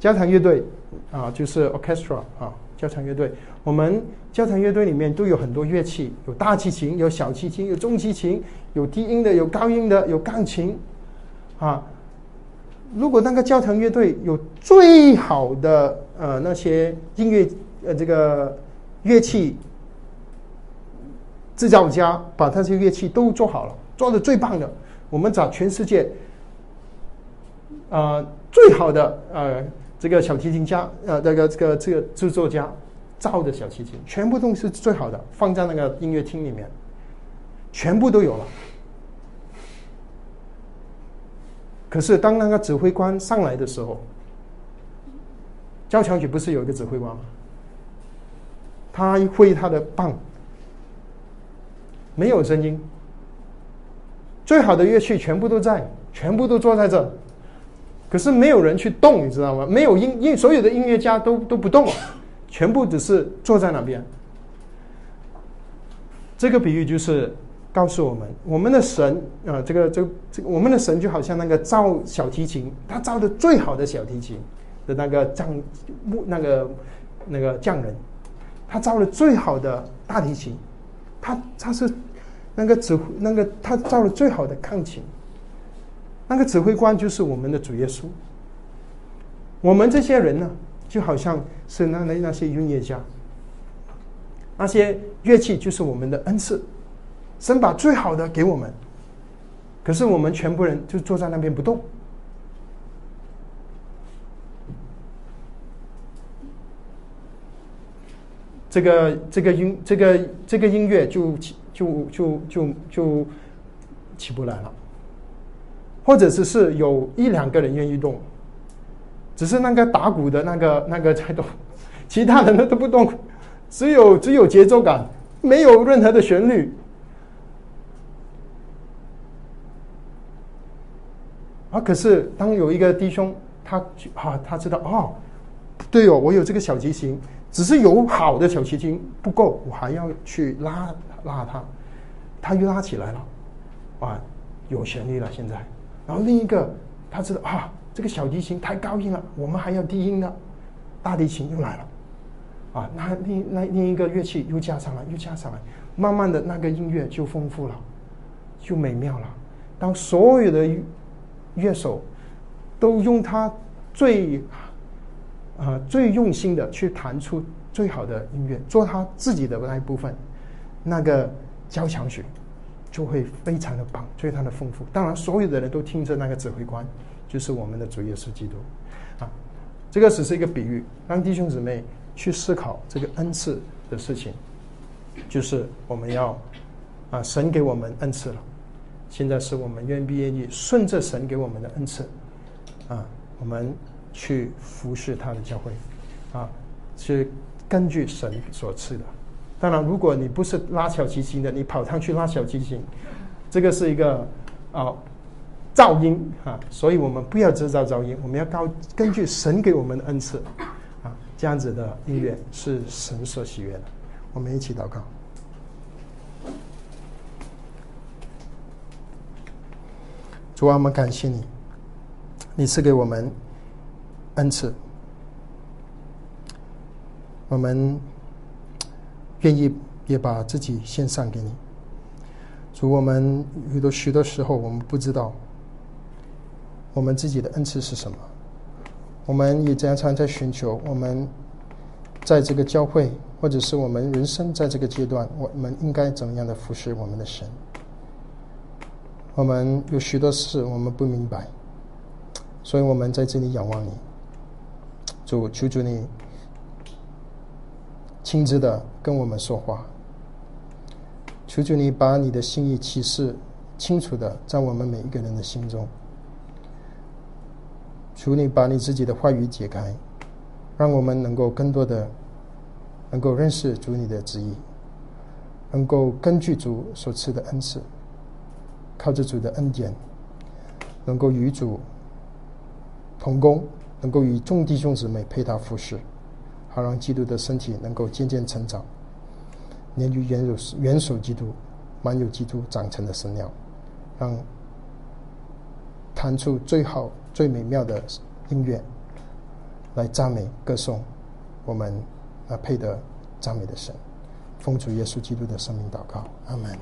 交响乐队啊，就是 orchestra 啊，交响乐队。我们交响乐队里面都有很多乐器，有大提琴，有小提琴，有中提琴，有低音的，有高音的，有钢琴啊。如果那个交响乐队有最好的呃那些音乐呃这个乐器制造家，把他这些乐器都做好了，做的最棒的，我们找全世界啊最好的呃。这个小提琴家，呃，那个这个这个制作家造的小提琴，全部都是最好的，放在那个音乐厅里面，全部都有了。可是当那个指挥官上来的时候，交响曲不是有一个指挥官吗？他挥他的棒，没有声音，最好的乐器全部都在，全部都坐在这。可是没有人去动，你知道吗？没有音音，所有的音乐家都都不动，全部只是坐在那边。这个比喻就是告诉我们，我们的神啊，这个这这，我们的神就好像那个造小提琴，他造的最好的小提琴，的那个匠木那个那个匠人，他造了最好的大提琴，他他是那个指挥那个他造了最好的钢琴，那个指挥官就是我们的主耶稣。我们这些人呢，就好像是那那那些音乐家，那些乐器就是我们的恩赐，神把最好的给我们，可是我们全部人就坐在那边不动。这个这个音这个这个音乐就就就就就起不来了，或者只是有一两个人愿意动。只是那个打鼓的那个那个在动，其他人呢都不动，只有只有节奏感，没有任何的旋律。啊！可是当有一个弟兄，他啊，他知道哦，对哦，我有这个小提琴，只是有好的小提琴不够，我还要去拉拉它，他又拉起来了，啊，有旋律了现在。然后另一个他知道啊。这个小提琴太高音了，我们还要低音的，大提琴又来了，啊，那另那另一个乐器又加上来，又加上来，慢慢的那个音乐就丰富了，就美妙了。当所有的乐手都用他最啊最用心的去弹出最好的音乐，做他自己的那一部分，那个交响曲就会非常的棒，非常的丰富。当然，所有的人都听着那个指挥官。就是我们的主耶稣基督，啊，这个只是一个比喻，让弟兄姊妹去思考这个恩赐的事情，就是我们要啊，神给我们恩赐了，现在是我们愿不愿意顺着神给我们的恩赐，啊，我们去服侍他的教会，啊，是根据神所赐的。当然，如果你不是拉小提琴的，你跑上去拉小提琴，这个是一个啊。噪音啊，所以我们不要制造噪音，我们要高根据神给我们的恩赐啊，这样子的音乐是神所喜悦的。我们一起祷告，主啊，我们感谢你，你赐给我们恩赐，我们愿意也把自己献上给你。主，我们许多许多时候我们不知道。我们自己的恩赐是什么？我们也常常在寻求。我们在这个教会，或者是我们人生在这个阶段，我们应该怎么样的服侍我们的神？我们有许多事我们不明白，所以我们在这里仰望你，主求求你亲自的跟我们说话，求求你把你的心意启示清楚的在我们每一个人的心中。求你把你自己的话语解开，让我们能够更多的能够认识主你的旨意，能够根据主所赐的恩赐，靠着主的恩典，能够与主同工，能够与众弟兄姊妹配搭服侍，好让基督的身体能够渐渐成长，连于元首元首基督，满有基督长成的神鸟，让弹出最好。最美妙的音乐，来赞美歌颂我们啊配得赞美的神，奉主耶稣基督的生命祷告，阿门。